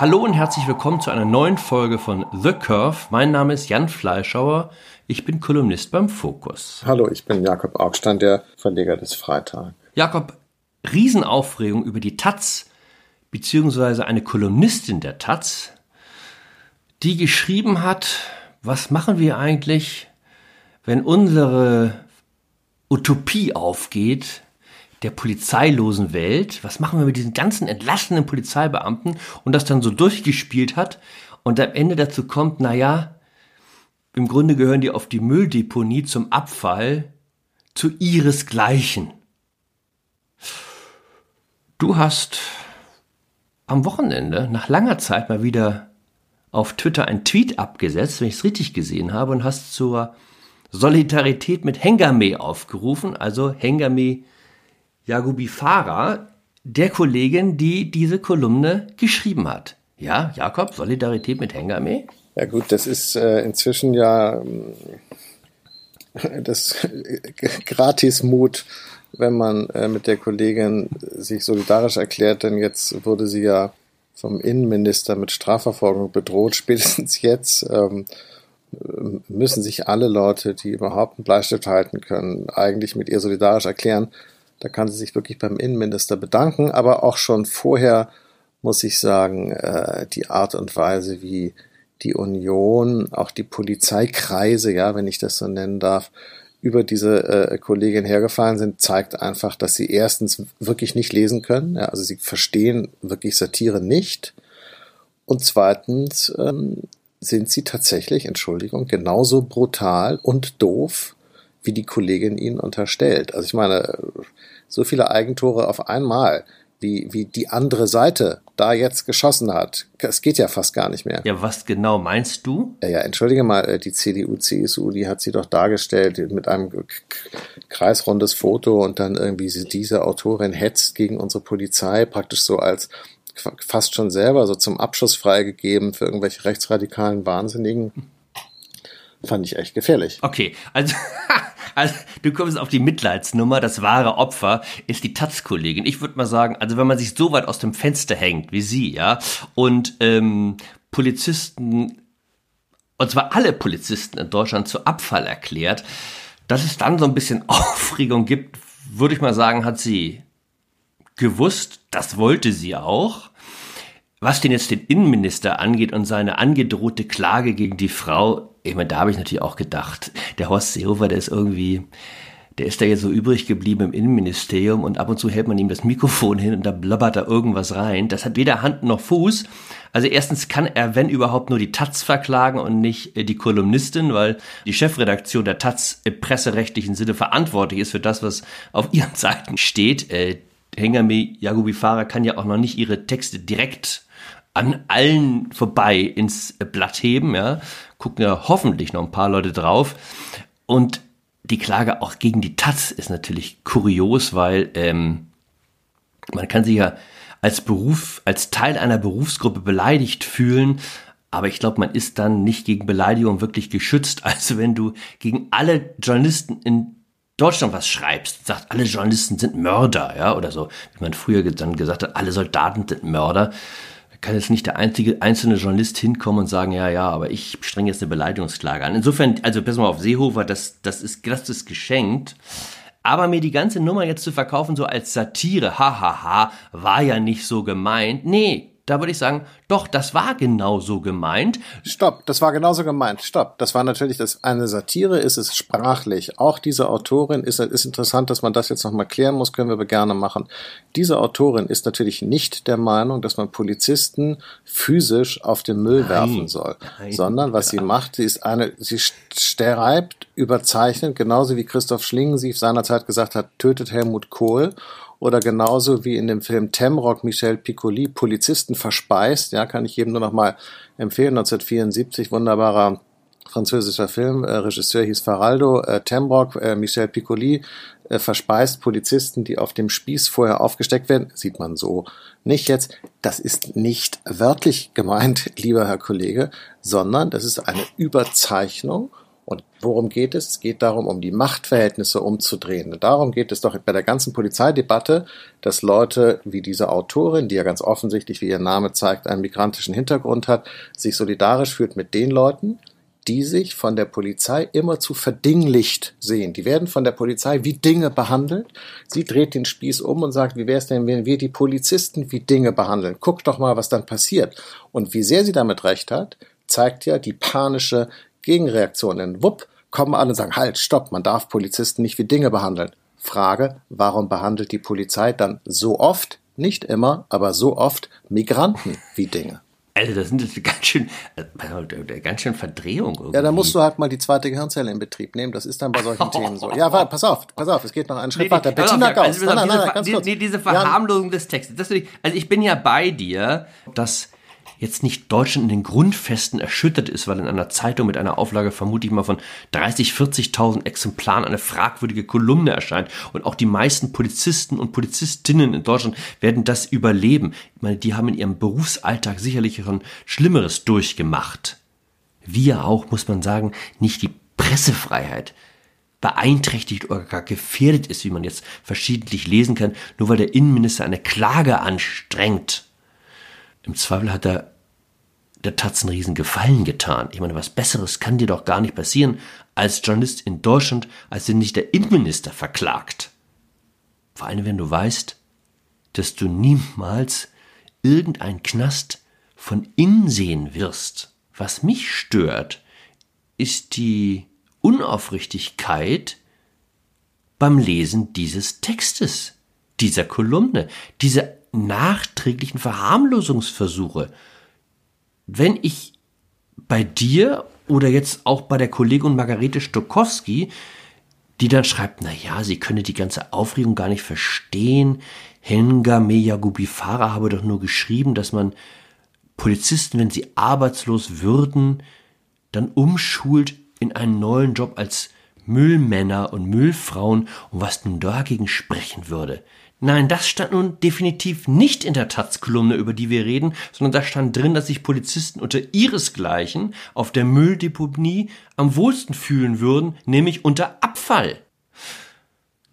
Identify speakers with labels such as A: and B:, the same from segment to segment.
A: Hallo und herzlich willkommen zu einer neuen Folge von The Curve. Mein Name ist Jan Fleischauer. Ich bin Kolumnist beim Fokus.
B: Hallo, ich bin Jakob Augstein, der Verleger des Freitag.
A: Jakob, Riesenaufregung über die Taz, beziehungsweise eine Kolumnistin der Taz, die geschrieben hat, was machen wir eigentlich, wenn unsere Utopie aufgeht, der polizeilosen Welt, was machen wir mit diesen ganzen entlassenen Polizeibeamten und das dann so durchgespielt hat und am Ende dazu kommt, naja, im Grunde gehören die auf die Mülldeponie zum Abfall zu ihresgleichen. Du hast am Wochenende nach langer Zeit mal wieder auf Twitter ein Tweet abgesetzt, wenn ich es richtig gesehen habe, und hast zur Solidarität mit Hengame aufgerufen, also Hengame Jagubi Farah, der Kollegin, die diese Kolumne geschrieben hat. Ja, Jakob, Solidarität mit Hengame?
B: Ja gut, das ist äh, inzwischen ja äh, das Gratismut, wenn man äh, mit der Kollegin sich solidarisch erklärt, denn jetzt wurde sie ja vom Innenminister mit Strafverfolgung bedroht. Spätestens jetzt ähm, müssen sich alle Leute, die überhaupt einen Bleistift halten können, eigentlich mit ihr solidarisch erklären. Da kann sie sich wirklich beim Innenminister bedanken, aber auch schon vorher muss ich sagen, äh, die Art und Weise, wie die Union, auch die Polizeikreise, ja, wenn ich das so nennen darf, über diese äh, Kollegin hergefallen sind, zeigt einfach, dass sie erstens wirklich nicht lesen können, ja, also sie verstehen wirklich Satire nicht. Und zweitens ähm, sind sie tatsächlich, Entschuldigung, genauso brutal und doof, wie die Kollegin ihnen unterstellt. Also ich meine, so viele Eigentore auf einmal, wie, wie die andere Seite da jetzt geschossen hat. Es geht ja fast gar nicht mehr.
A: Ja, was genau meinst du?
B: Ja, ja entschuldige mal, äh, die CDU, CSU, die hat sie doch dargestellt mit einem kreisrundes Foto und dann irgendwie diese Autorin hetzt gegen unsere Polizei, praktisch so als fast schon selber so zum Abschuss freigegeben für irgendwelche rechtsradikalen Wahnsinnigen. Fand ich echt gefährlich.
A: Okay, also, also du kommst auf die Mitleidsnummer. Das wahre Opfer ist die Taz-Kollegin. Ich würde mal sagen, also wenn man sich so weit aus dem Fenster hängt wie sie, ja, und ähm, Polizisten, und zwar alle Polizisten in Deutschland zu Abfall erklärt, dass es dann so ein bisschen Aufregung gibt, würde ich mal sagen, hat sie gewusst. Das wollte sie auch. Was denn jetzt den Innenminister angeht und seine angedrohte Klage gegen die Frau, ich meine, da habe ich natürlich auch gedacht, der Horst Seehofer, der ist irgendwie, der ist da jetzt so übrig geblieben im Innenministerium und ab und zu hält man ihm das Mikrofon hin und da blabbert da irgendwas rein. Das hat weder Hand noch Fuß. Also erstens kann er, wenn überhaupt, nur die Taz verklagen und nicht äh, die Kolumnistin, weil die Chefredaktion der Taz im presserechtlichen Sinne verantwortlich ist für das, was auf ihren Seiten steht. Äh, Hengame Yagubi Farah kann ja auch noch nicht ihre Texte direkt an allen vorbei ins Blatt heben, ja. Gucken ja hoffentlich noch ein paar Leute drauf. Und die Klage auch gegen die Taz ist natürlich kurios, weil ähm, man kann sich ja als Beruf, als Teil einer Berufsgruppe beleidigt fühlen, aber ich glaube, man ist dann nicht gegen Beleidigung wirklich geschützt. Also wenn du gegen alle Journalisten in Deutschland was schreibst, sagt, alle Journalisten sind Mörder, ja, oder so, wie man früher dann gesagt hat, alle Soldaten sind Mörder, kann jetzt nicht der einzige einzelne Journalist hinkommen und sagen, ja, ja, aber ich strenge jetzt eine Beleidigungsklage an. Insofern, also pass mal auf Seehofer, das, das ist, das ist geschenkt. Aber mir die ganze Nummer jetzt zu verkaufen, so als Satire, hahaha, ha, ha, war ja nicht so gemeint. Nee, da würde ich sagen, doch, das war genauso gemeint.
B: Stopp, das war genauso gemeint. Stopp, das war natürlich das eine Satire, ist es sprachlich. Auch diese Autorin ist, ist interessant, dass man das jetzt nochmal klären muss, können wir aber gerne machen. Diese Autorin ist natürlich nicht der Meinung, dass man Polizisten physisch auf den Müll nein, werfen soll, nein, sondern was ja. sie macht, sie ist eine, sie schreibt überzeichnet, genauso wie Christoph Schlingensief seinerzeit gesagt hat, tötet Helmut Kohl oder genauso wie in dem Film Temrock Michel Piccoli Polizisten verspeist, ja, kann ich jedem nur noch mal empfehlen, 1974, wunderbarer französischer Film, äh, Regisseur hieß Faraldo, äh, Temrock, äh, Michel Piccoli äh, verspeist Polizisten, die auf dem Spieß vorher aufgesteckt werden, sieht man so nicht jetzt. Das ist nicht wörtlich gemeint, lieber Herr Kollege, sondern das ist eine Überzeichnung Und worum geht es? Es geht darum, um die Machtverhältnisse umzudrehen. Und darum geht es doch bei der ganzen Polizeidebatte, dass Leute wie diese Autorin, die ja ganz offensichtlich, wie ihr Name zeigt, einen migrantischen Hintergrund hat, sich solidarisch fühlt mit den Leuten, die sich von der Polizei immer zu verdinglicht sehen. Die werden von der Polizei wie Dinge behandelt. Sie dreht den Spieß um und sagt, wie wäre es denn, wenn wir die Polizisten wie Dinge behandeln? Guck doch mal, was dann passiert. Und wie sehr sie damit recht hat, zeigt ja die panische Gegenreaktion. Denn wupp, kommen alle und sagen, halt, stopp, man darf Polizisten nicht wie Dinge behandeln. Frage, warum behandelt die Polizei dann so oft, nicht immer, aber so oft Migranten wie Dinge?
A: Also das sind jetzt ganz schön, äh, ganz schön Verdrehung. Irgendwie.
B: Ja, da musst du halt mal die zweite Gehirnzelle in Betrieb nehmen. Das ist dann bei solchen Themen so. Ja, warte, pass auf, pass auf, es geht noch einen Schritt nee, weiter.
A: Bettina Gauss. Also, nein, nein, nein, nein, diese, diese Verharmlosung des Textes. Ich, also ich bin ja bei dir, dass jetzt nicht Deutschland in den Grundfesten erschüttert ist, weil in einer Zeitung mit einer Auflage vermutlich mal von 30, 40.000 Exemplaren eine fragwürdige Kolumne erscheint. Und auch die meisten Polizisten und Polizistinnen in Deutschland werden das überleben. Ich meine, die haben in ihrem Berufsalltag sicherlich schon Schlimmeres durchgemacht. Wir auch, muss man sagen, nicht die Pressefreiheit beeinträchtigt oder gar gefährdet ist, wie man jetzt verschiedentlich lesen kann, nur weil der Innenminister eine Klage anstrengt im Zweifel hat er der Tatzenriesen Gefallen getan. Ich meine, was Besseres kann dir doch gar nicht passieren als Journalist in Deutschland, als wenn dich der Innenminister verklagt. Vor allem, wenn du weißt, dass du niemals irgendein Knast von innen sehen wirst. Was mich stört, ist die Unaufrichtigkeit beim Lesen dieses Textes, dieser Kolumne, diese nachträglichen Verharmlosungsversuche. Wenn ich bei dir oder jetzt auch bei der Kollegin Margarete Stokowski, die dann schreibt, na ja, sie könne die ganze Aufregung gar nicht verstehen. Henga Meyagubifara habe doch nur geschrieben, dass man Polizisten, wenn sie arbeitslos würden, dann umschult in einen neuen Job als Müllmänner und Müllfrauen und was nun dagegen sprechen würde. Nein, das stand nun definitiv nicht in der Taz-Kolumne, über die wir reden, sondern da stand drin, dass sich Polizisten unter ihresgleichen auf der Mülldeponie am wohlsten fühlen würden, nämlich unter Abfall.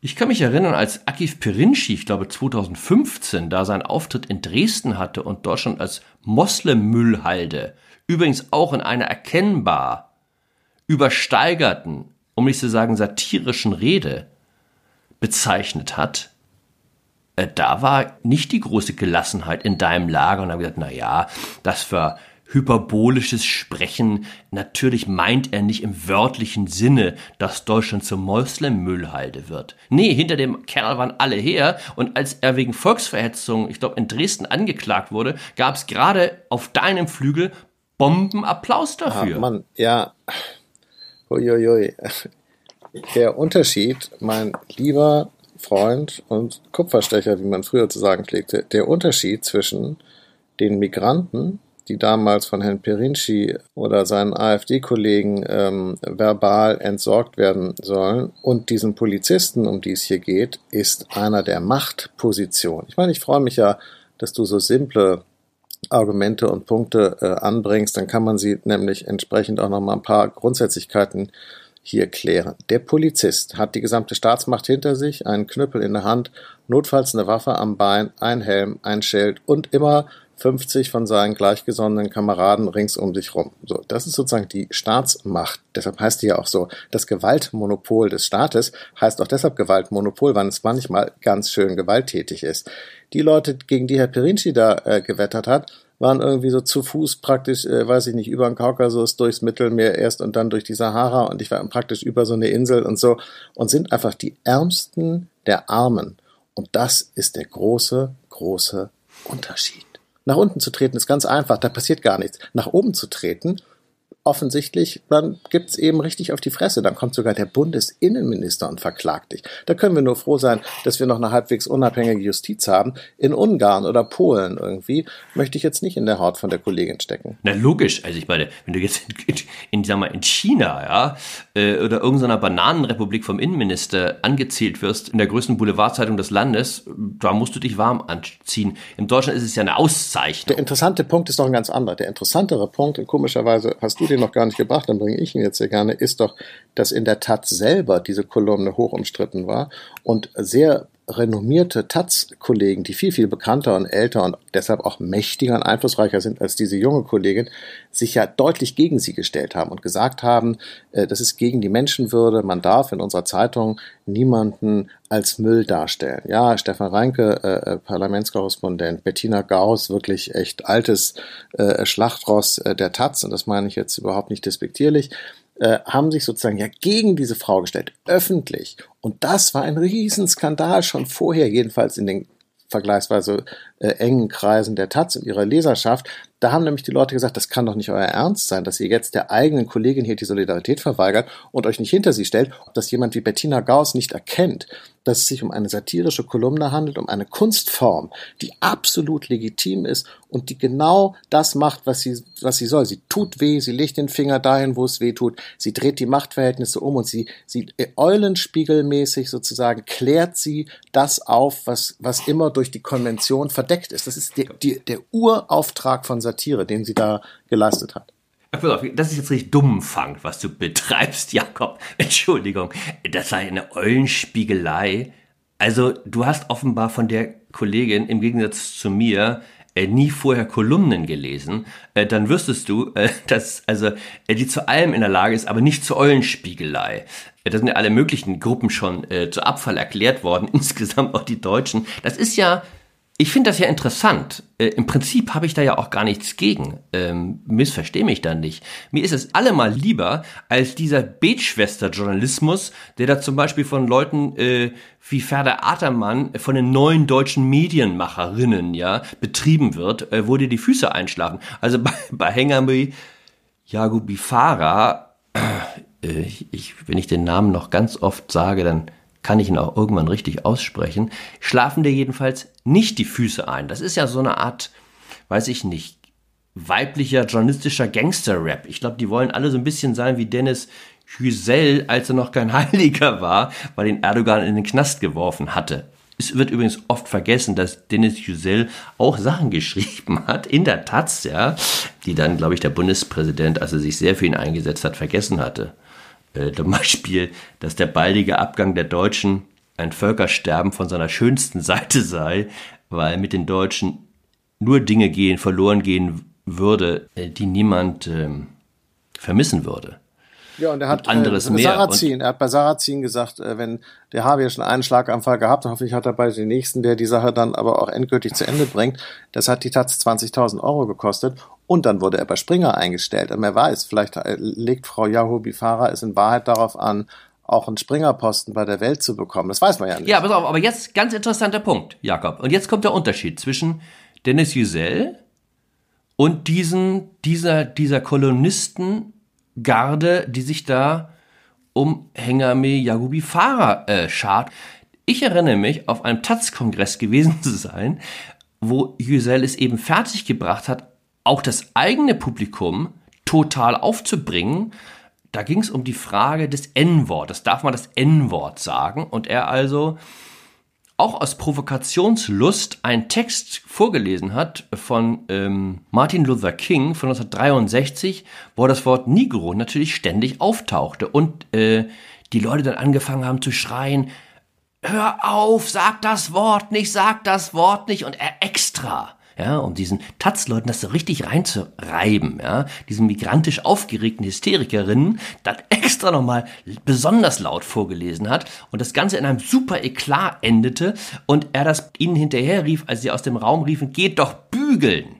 A: Ich kann mich erinnern, als Akif Perinci, ich glaube 2015, da seinen Auftritt in Dresden hatte und Deutschland als Moslem-Müllhalde, übrigens auch in einer erkennbar übersteigerten, um nicht zu sagen satirischen Rede bezeichnet hat, äh, da war nicht die große Gelassenheit in deinem Lager und haben gesagt, na ja, das war hyperbolisches Sprechen. Natürlich meint er nicht im wörtlichen Sinne, dass Deutschland zur Moslem-Müllhalde wird. Nee, hinter dem Kerl waren alle her und als er wegen Volksverhetzung, ich glaube, in Dresden angeklagt wurde, gab es gerade auf deinem Flügel Bombenapplaus dafür.
B: Ah, Mann, ja. Uiuiui. Der Unterschied, mein lieber Freund und Kupferstecher, wie man früher zu sagen pflegte, der Unterschied zwischen den Migranten, die damals von Herrn Perinci oder seinen AfD-Kollegen ähm, verbal entsorgt werden sollen, und diesen Polizisten, um die es hier geht, ist einer der Machtpositionen. Ich meine, ich freue mich ja, dass du so simple Argumente und Punkte äh, anbringst, dann kann man sie nämlich entsprechend auch noch mal ein paar Grundsätzlichkeiten hier klären. Der Polizist hat die gesamte Staatsmacht hinter sich, einen Knüppel in der Hand, notfalls eine Waffe am Bein, ein Helm, ein Schild und immer 50 von seinen gleichgesonnenen Kameraden rings um sich rum. So, das ist sozusagen die Staatsmacht. Deshalb heißt die ja auch so. Das Gewaltmonopol des Staates heißt auch deshalb Gewaltmonopol, weil es manchmal ganz schön gewalttätig ist. Die Leute, gegen die Herr Perinci da äh, gewettert hat, waren irgendwie so zu Fuß praktisch, äh, weiß ich nicht, über den Kaukasus, durchs Mittelmeer erst und dann durch die Sahara und ich war praktisch über so eine Insel und so und sind einfach die Ärmsten der Armen. Und das ist der große, große Unterschied. Nach unten zu treten ist ganz einfach, da passiert gar nichts. Nach oben zu treten offensichtlich, dann gibt's eben richtig auf die Fresse. Dann kommt sogar der Bundesinnenminister und verklagt dich. Da können wir nur froh sein, dass wir noch eine halbwegs unabhängige Justiz haben. In Ungarn oder Polen irgendwie möchte ich jetzt nicht in der Haut von der Kollegin stecken.
A: Na logisch. Also ich meine, wenn du jetzt in, in, sag mal, in China ja, äh, oder irgendeiner Bananenrepublik vom Innenminister angezählt wirst, in der größten Boulevardzeitung des Landes, da musst du dich warm anziehen. In Deutschland ist es ja eine Auszeichnung.
B: Der interessante Punkt ist doch ein ganz anderer. Der interessantere Punkt, und komischerweise hast du den Beispiel noch gar nicht gebracht, dann bringe ich ihn jetzt sehr gerne, ist doch, dass in der Taz selber diese Kolumne hoch umstritten war und sehr renommierte Taz-Kollegen, die viel, viel bekannter und älter und deshalb auch mächtiger und einflussreicher sind als diese junge Kollegin, sich ja deutlich gegen sie gestellt haben und gesagt haben, äh, das ist gegen die Menschenwürde, man darf in unserer Zeitung niemanden als Müll darstellen. Ja, Stefan Reinke, äh, äh Parlamentskorrespondent, Bettina Gauss, wirklich echt altes äh, Schlachtross äh, der Taz, und das meine ich jetzt überhaupt nicht despektierlich, äh, haben sich sozusagen ja gegen diese Frau gestellt, öffentlich. Und das war ein Riesenskandal schon vorher, jedenfalls in den vergleichsweise äh, engen Kreisen der Taz und ihrer Leserschaft. Da haben nämlich die Leute gesagt, das kann doch nicht euer Ernst sein, dass ihr jetzt der eigenen Kollegin hier die Solidarität verweigert und euch nicht hinter sie stellt, dass jemand wie Bettina Gauss nicht erkennt, dass es sich um eine satirische Kolumne handelt, um eine Kunstform, die absolut legitim ist und die genau das macht, was sie, was sie soll. Sie tut weh, sie legt den Finger dahin, wo es weh tut, sie dreht die Machtverhältnisse um und sie, sie eulenspiegelmäßig sozusagen klärt sie das auf, was, was immer durch die Konvention verdeckt ist. Das ist die, die, der Urauftrag von Satire, den sie da geleistet hat.
A: Das ist jetzt richtig dummfang, was du betreibst, Jakob. Entschuldigung, das sei eine Eulenspiegelei. Also, du hast offenbar von der Kollegin im Gegensatz zu mir äh, nie vorher Kolumnen gelesen, äh, dann wüsstest du, äh, dass also äh, die zu allem in der Lage ist, aber nicht zur Eulenspiegelei. Äh, da sind ja alle möglichen Gruppen schon äh, zu Abfall erklärt worden, insgesamt auch die Deutschen. Das ist ja ich finde das ja interessant. Äh, Im Prinzip habe ich da ja auch gar nichts gegen. Ähm, missverstehe mich da nicht. Mir ist es allemal lieber als dieser Betschwester-Journalismus, der da zum Beispiel von Leuten äh, wie Ferda Atermann von den neuen deutschen Medienmacherinnen ja betrieben wird, äh, wo dir die Füße einschlafen. Also bei, bei Hengami Yagubifara, äh, ich, wenn ich den Namen noch ganz oft sage, dann kann ich ihn auch irgendwann richtig aussprechen, schlafen dir jedenfalls nicht die Füße ein. Das ist ja so eine Art, weiß ich nicht, weiblicher journalistischer Gangster-Rap. Ich glaube, die wollen alle so ein bisschen sein wie Dennis Hüsel, als er noch kein Heiliger war, weil ihn Erdogan in den Knast geworfen hatte. Es wird übrigens oft vergessen, dass Dennis Yücel auch Sachen geschrieben hat, in der Taz, ja, die dann, glaube ich, der Bundespräsident, als er sich sehr für ihn eingesetzt hat, vergessen hatte. Äh, zum Beispiel, dass der baldige Abgang der Deutschen ein Völkersterben von seiner schönsten Seite sei, weil mit den Deutschen nur Dinge gehen, verloren gehen würde, äh, die niemand ähm, vermissen würde.
B: Ja, und er hat und anderes äh, mehr. Sarrazin, er hat bei Sarrazin gesagt, äh, wenn der Habe ja schon einen Schlaganfall gehabt, hoffentlich hat er bei den nächsten, der die Sache dann aber auch endgültig zu Ende bringt. Das hat die Taz 20.000 Euro gekostet und dann wurde er bei Springer eingestellt. Und wer weiß, vielleicht äh, legt Frau Yahoo Bifara es in Wahrheit darauf an, auch einen Springerposten bei der Welt zu bekommen. Das weiß man ja nicht.
A: Ja, pass auf, aber jetzt ganz interessanter Punkt, Jakob. Und jetzt kommt der Unterschied zwischen Dennis Yücel und diesen, dieser, dieser Kolonistengarde, die sich da um Hengame Yagubi Farah äh, schart. Ich erinnere mich, auf einem Taz-Kongress gewesen zu sein, wo Yücel es eben fertiggebracht hat, auch das eigene Publikum total aufzubringen. Da ging es um die Frage des N-Wortes. Darf man das N-Wort sagen? Und er also auch aus Provokationslust einen Text vorgelesen hat von ähm, Martin Luther King von 1963, wo das Wort Negro natürlich ständig auftauchte und äh, die Leute dann angefangen haben zu schreien, hör auf, sag das Wort nicht, sag das Wort nicht und er extra ja, um diesen Taz-Leuten das so richtig reinzureiben, ja, diesen migrantisch aufgeregten Hysterikerinnen, dann extra nochmal besonders laut vorgelesen hat und das Ganze in einem super Eklat endete und er das ihnen hinterher rief, als sie aus dem Raum riefen, geht doch bügeln.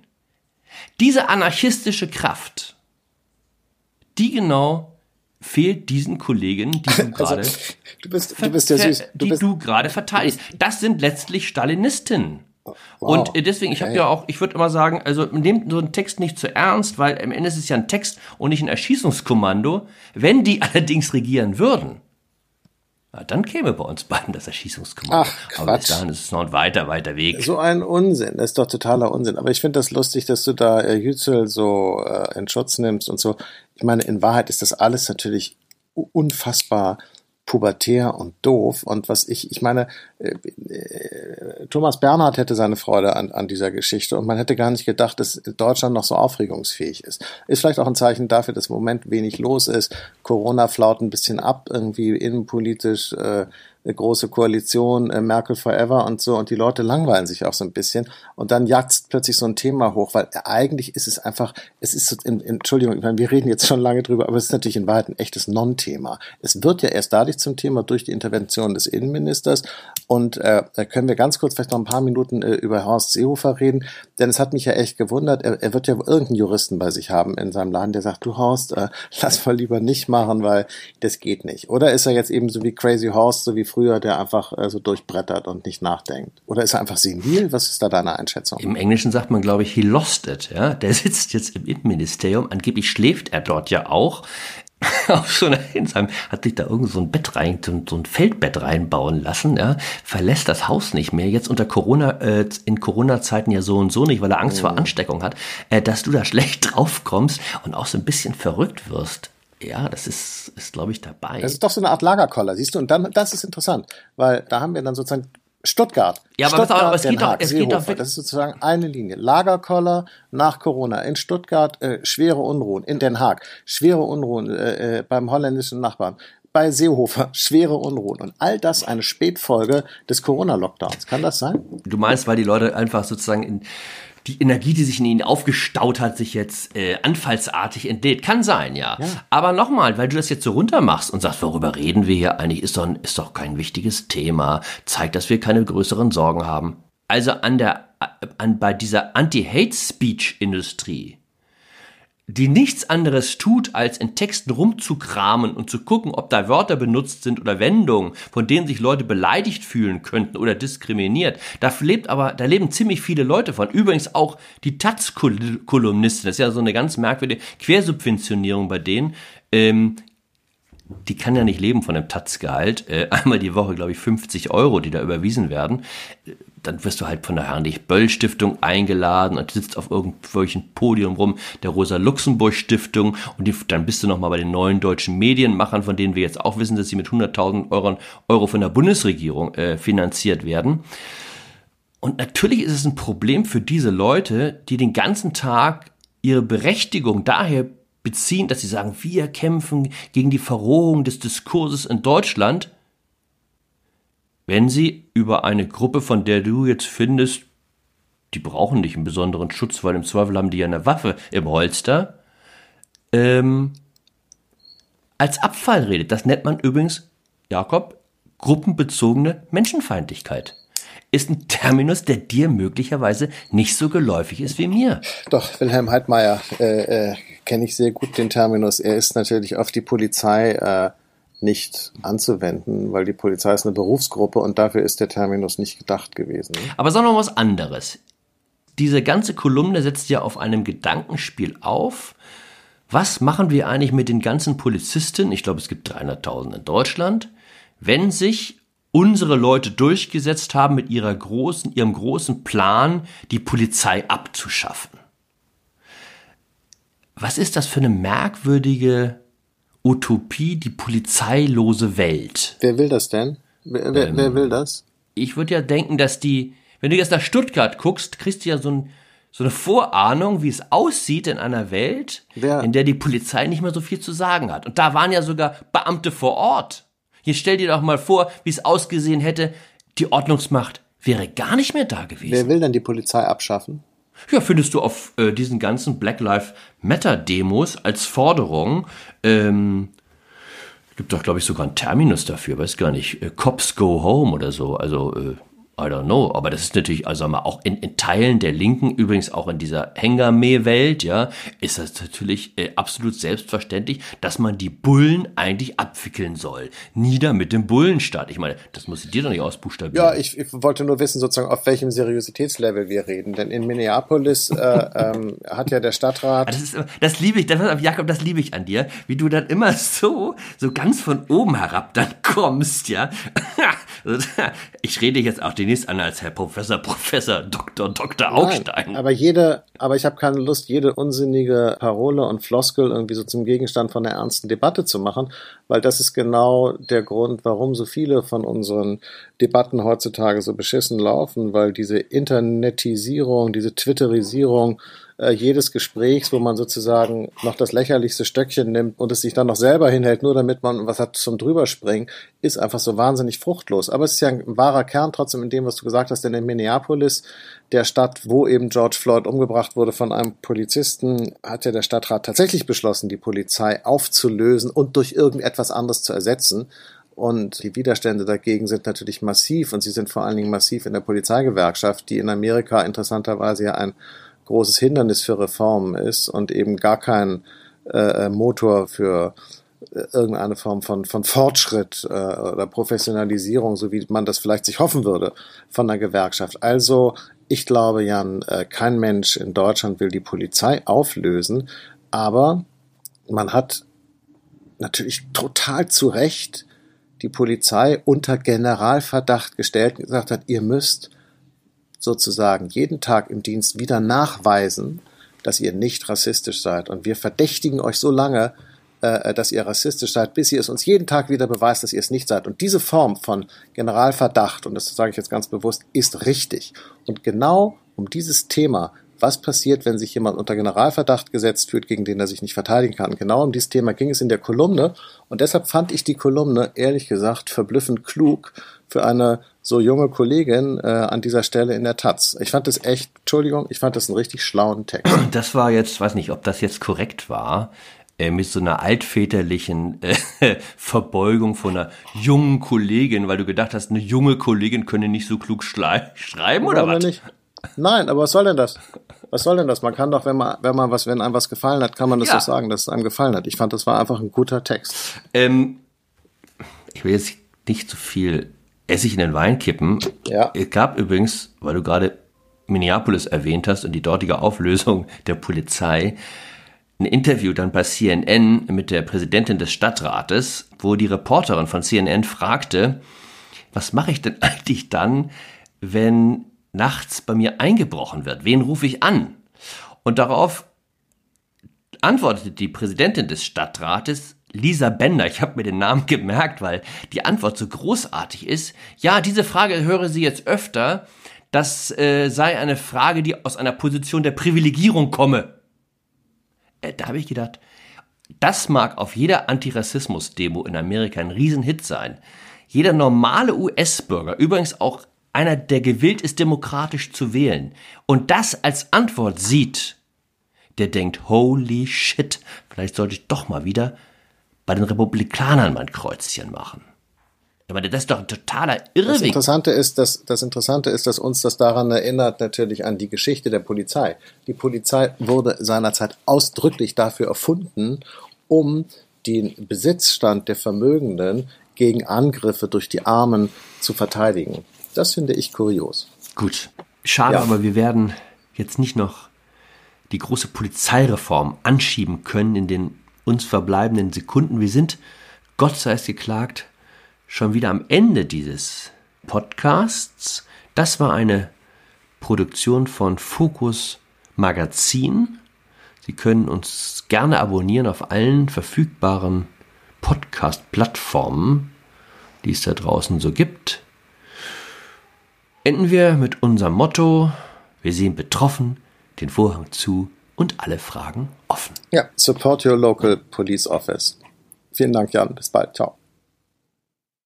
A: Diese anarchistische Kraft, die genau fehlt diesen Kolleginnen, die du gerade also,
B: du bist, du bist ja süß.
A: Du die du gerade verteidigst. Das sind letztlich Stalinisten. Wow, und äh, deswegen, ich okay. habe ja auch, ich würde immer sagen, also nehmt so einen Text nicht zu ernst, weil am Ende ist es ja ein Text und nicht ein Erschießungskommando. Wenn die allerdings regieren würden, na, dann käme bei uns beiden das Erschießungskommando.
B: Ach, Quatsch. Aber bis
A: dahin ist es noch ein weiter, weiter Weg.
B: So ein Unsinn, das ist doch totaler Unsinn. Aber ich finde das lustig, dass du da äh, Yücel so äh, in Schutz nimmst und so. Ich meine, in Wahrheit ist das alles natürlich unfassbar pubertär und doof. Und was ich, ich meine, äh, äh, Thomas Bernhard hätte seine Freude an, an dieser Geschichte und man hätte gar nicht gedacht, dass Deutschland noch so aufregungsfähig ist. Ist vielleicht auch ein Zeichen dafür, dass im Moment wenig los ist. Corona flaut ein bisschen ab, irgendwie innenpolitisch. Äh, große Koalition, äh, Merkel forever und so und die Leute langweilen sich auch so ein bisschen und dann jagt plötzlich so ein Thema hoch, weil eigentlich ist es einfach, es ist, so, Entschuldigung, ich meine, wir reden jetzt schon lange drüber, aber es ist natürlich in Wahrheit ein echtes Non-Thema. Es wird ja erst dadurch zum Thema durch die Intervention des Innenministers und äh, da können wir ganz kurz vielleicht noch ein paar Minuten äh, über Horst Seehofer reden, denn es hat mich ja echt gewundert, er, er wird ja irgendeinen Juristen bei sich haben in seinem Laden, der sagt, du Horst, äh, lass mal lieber nicht machen, weil das geht nicht. Oder ist er jetzt eben so wie Crazy Horst, so wie früher, der einfach äh, so durchbrettert und nicht nachdenkt? Oder ist er einfach senil? Was ist da deine Einschätzung?
A: Im Englischen sagt man, glaube ich, he lost it. Ja? Der sitzt jetzt im Innenministerium. Angeblich schläft er dort ja auch. auf so einer Insam hat sich da irgend so ein Bett rein, so ein, Feldbett reinbauen lassen, ja, verlässt das Haus nicht mehr, jetzt unter Corona, äh, in Corona-Zeiten ja so und so nicht, weil er Angst oh. vor mhm. Ansteckung hat, äh, dass du da schlecht draufkommst und auch so ein bisschen verrückt wirst. Ja, das ist, ist glaube ich, dabei.
B: Das ist doch so eine Art Lagerkoller, siehst du? Und dann, das ist interessant, weil da haben wir dann sozusagen Stuttgart.
A: Ja, aber
B: Stuttgart,
A: auch, es geht doch, es geht doch
B: Das ist sozusagen eine Linie. Lagerkoller nach Corona. In Stuttgart äh, schwere Unruhen. In Den Haag schwere Unruhen äh, äh, beim holländischen Nachbarn. Bei Seehofer schwere Unruhen. Und all das eine Spätfolge des Corona-Lockdowns. Kann das sein?
A: Du meinst, weil die Leute einfach sozusagen in die Energie, die sich in ihnen aufgestaut hat, sich jetzt äh, anfallsartig entlädt. Kann sein, ja. ja. Aber nochmal, weil du das jetzt so runter machst und sagst, worüber reden wir hier eigentlich, ist doch, ist doch kein wichtiges Thema, zeigt, dass wir keine größeren Sorgen haben. Also an der, an, bei dieser Anti-Hate-Speech-Industrie die nichts anderes tut, als in Texten rumzukramen und zu gucken, ob da Wörter benutzt sind oder Wendungen, von denen sich Leute beleidigt fühlen könnten oder diskriminiert. Da lebt aber, da leben ziemlich viele Leute von. Übrigens auch die Taz-Kolumnisten. Das ist ja so eine ganz merkwürdige Quersubventionierung bei denen. Ähm, die kann ja nicht leben von einem Taz-Gehalt. Äh, einmal die Woche, glaube ich, 50 Euro, die da überwiesen werden dann wirst du halt von der Heinrich-Böll-Stiftung eingeladen und sitzt auf irgendwelchen Podium rum, der Rosa-Luxemburg-Stiftung und die, dann bist du nochmal bei den neuen deutschen Medienmachern, von denen wir jetzt auch wissen, dass sie mit 100.000 Euro, Euro von der Bundesregierung äh, finanziert werden. Und natürlich ist es ein Problem für diese Leute, die den ganzen Tag ihre Berechtigung daher beziehen, dass sie sagen, wir kämpfen gegen die Verrohung des Diskurses in Deutschland wenn sie über eine Gruppe, von der du jetzt findest, die brauchen nicht einen besonderen Schutz, weil im Zweifel haben die ja eine Waffe im Holster, ähm, als Abfall redet. Das nennt man übrigens, Jakob, gruppenbezogene Menschenfeindlichkeit. Ist ein Terminus, der dir möglicherweise nicht so geläufig ist wie mir.
B: Doch, Wilhelm Heidmeier äh, äh, kenne ich sehr gut den Terminus. Er ist natürlich auf die Polizei äh, nicht anzuwenden, weil die Polizei ist eine Berufsgruppe und dafür ist der Terminus nicht gedacht gewesen.
A: Aber sagen wir mal was anderes. Diese ganze Kolumne setzt ja auf einem Gedankenspiel auf. Was machen wir eigentlich mit den ganzen Polizisten? Ich glaube, es gibt 300.000 in Deutschland. Wenn sich unsere Leute durchgesetzt haben mit ihrer großen, ihrem großen Plan, die Polizei abzuschaffen. Was ist das für eine merkwürdige Utopie, die polizeilose Welt.
B: Wer will das denn? Wer, wer, ähm, wer will das?
A: Ich würde ja denken, dass die, wenn du jetzt nach Stuttgart guckst, kriegst du ja so, ein, so eine Vorahnung, wie es aussieht in einer Welt, wer? in der die Polizei nicht mehr so viel zu sagen hat. Und da waren ja sogar Beamte vor Ort. Hier stell dir doch mal vor, wie es ausgesehen hätte, die Ordnungsmacht wäre gar nicht mehr da gewesen.
B: Wer will denn die Polizei abschaffen?
A: Ja, findest du auf äh, diesen ganzen Black Lives Matter Demos als Forderung, ähm, gibt doch, glaube ich, sogar einen Terminus dafür, weiß gar nicht, äh, Cops Go Home oder so, also äh, I don't know, aber das ist natürlich, also mal auch in, in Teilen der Linken, übrigens auch in dieser Hengame-Welt, ja, ist das natürlich äh, absolut selbstverständlich, dass man die Bullen eigentlich abwickeln soll. Nieder mit dem Bullenstaat. Ich meine, das muss ich dir doch nicht ausbuchstabieren.
B: Ja, ich, ich wollte nur wissen, sozusagen, auf welchem Seriositätslevel wir reden. Denn in Minneapolis äh, ähm, hat ja der Stadtrat.
A: Das, ist, das liebe ich, das, Jakob, das liebe ich an dir, wie du dann immer so, so ganz von oben herab dann kommst, ja. Ich rede jetzt auch demnächst an als Herr Professor, Professor, Doktor, Dr.
B: Augstein. Nein, aber jede, aber ich habe keine Lust, jede unsinnige Parole und Floskel irgendwie so zum Gegenstand von einer ernsten Debatte zu machen, weil das ist genau der Grund, warum so viele von unseren Debatten heutzutage so beschissen laufen, weil diese Internetisierung, diese Twitterisierung äh, jedes Gesprächs, wo man sozusagen noch das lächerlichste Stöckchen nimmt und es sich dann noch selber hinhält, nur damit man was hat zum drüberspringen, ist einfach so wahnsinnig fruchtlos. Aber es ist ja ein wahrer Kern trotzdem in dem, was du gesagt hast, denn in Minneapolis, der Stadt, wo eben George Floyd umgebracht wurde von einem Polizisten, hat ja der Stadtrat tatsächlich beschlossen, die Polizei aufzulösen und durch irgendetwas anderes zu ersetzen. Und die Widerstände dagegen sind natürlich massiv und sie sind vor allen Dingen massiv in der Polizeigewerkschaft, die in Amerika interessanterweise ja ein großes Hindernis für Reformen ist und eben gar kein äh, Motor für äh, irgendeine Form von, von Fortschritt äh, oder Professionalisierung, so wie man das vielleicht sich hoffen würde von der Gewerkschaft. Also ich glaube, Jan, äh, kein Mensch in Deutschland will die Polizei auflösen, aber man hat natürlich total zu Recht die Polizei unter Generalverdacht gestellt und gesagt hat, ihr müsst sozusagen jeden Tag im Dienst wieder nachweisen, dass ihr nicht rassistisch seid. Und wir verdächtigen euch so lange, äh, dass ihr rassistisch seid, bis ihr es uns jeden Tag wieder beweist, dass ihr es nicht seid. Und diese Form von Generalverdacht, und das sage ich jetzt ganz bewusst, ist richtig. Und genau um dieses Thema was passiert, wenn sich jemand unter Generalverdacht gesetzt fühlt, gegen den er sich nicht verteidigen kann. Genau um dieses Thema ging es in der Kolumne und deshalb fand ich die Kolumne ehrlich gesagt verblüffend klug für eine so junge Kollegin äh, an dieser Stelle in der Taz. Ich fand das echt, Entschuldigung, ich fand das einen richtig schlauen Text.
A: Das war jetzt, weiß nicht, ob das jetzt korrekt war, äh, mit so einer altväterlichen äh, Verbeugung von einer jungen Kollegin, weil du gedacht hast, eine junge Kollegin könne nicht so klug schreiben oder was? Nicht?
B: Nein, aber was soll denn das? Was soll denn das? Man kann doch, wenn man, wenn man was, wenn einem was gefallen hat, kann man das ja. doch sagen, dass es einem gefallen hat. Ich fand, das war einfach ein guter Text.
A: Ähm, ich will jetzt nicht zu viel Essig in den Wein kippen. Ja. Es gab übrigens, weil du gerade Minneapolis erwähnt hast und die dortige Auflösung der Polizei, ein Interview dann bei CNN mit der Präsidentin des Stadtrates, wo die Reporterin von CNN fragte, was mache ich denn eigentlich dann, wenn nachts bei mir eingebrochen wird? Wen rufe ich an? Und darauf antwortete die Präsidentin des Stadtrates, Lisa Bender, ich habe mir den Namen gemerkt, weil die Antwort so großartig ist. Ja, diese Frage höre sie jetzt öfter. Das äh, sei eine Frage, die aus einer Position der Privilegierung komme. Äh, da habe ich gedacht, das mag auf jeder Antirassismus-Demo in Amerika ein Riesenhit sein. Jeder normale US-Bürger, übrigens auch einer, der gewillt ist, demokratisch zu wählen, und das als Antwort sieht, der denkt, holy shit, vielleicht sollte ich doch mal wieder bei den Republikanern mein Kreuzchen machen. Ich meine, das ist doch ein totaler Irrweg. Das
B: Interessante ist, dass, das Interessante ist, dass uns das daran erinnert, natürlich an die Geschichte der Polizei. Die Polizei wurde seinerzeit ausdrücklich dafür erfunden, um den Besitzstand der Vermögenden gegen Angriffe durch die Armen zu verteidigen. Das finde ich kurios.
A: Gut. Schade, ja. aber wir werden jetzt nicht noch die große Polizeireform anschieben können in den uns verbleibenden Sekunden. Wir sind, Gott sei es geklagt, schon wieder am Ende dieses Podcasts. Das war eine Produktion von Focus Magazin. Sie können uns gerne abonnieren auf allen verfügbaren Podcast-Plattformen, die es da draußen so gibt enden wir mit unserem Motto, wir sehen betroffen, den Vorhang zu und alle Fragen offen.
B: Ja, support your local police office. Vielen Dank, Jan. Bis bald. Ciao.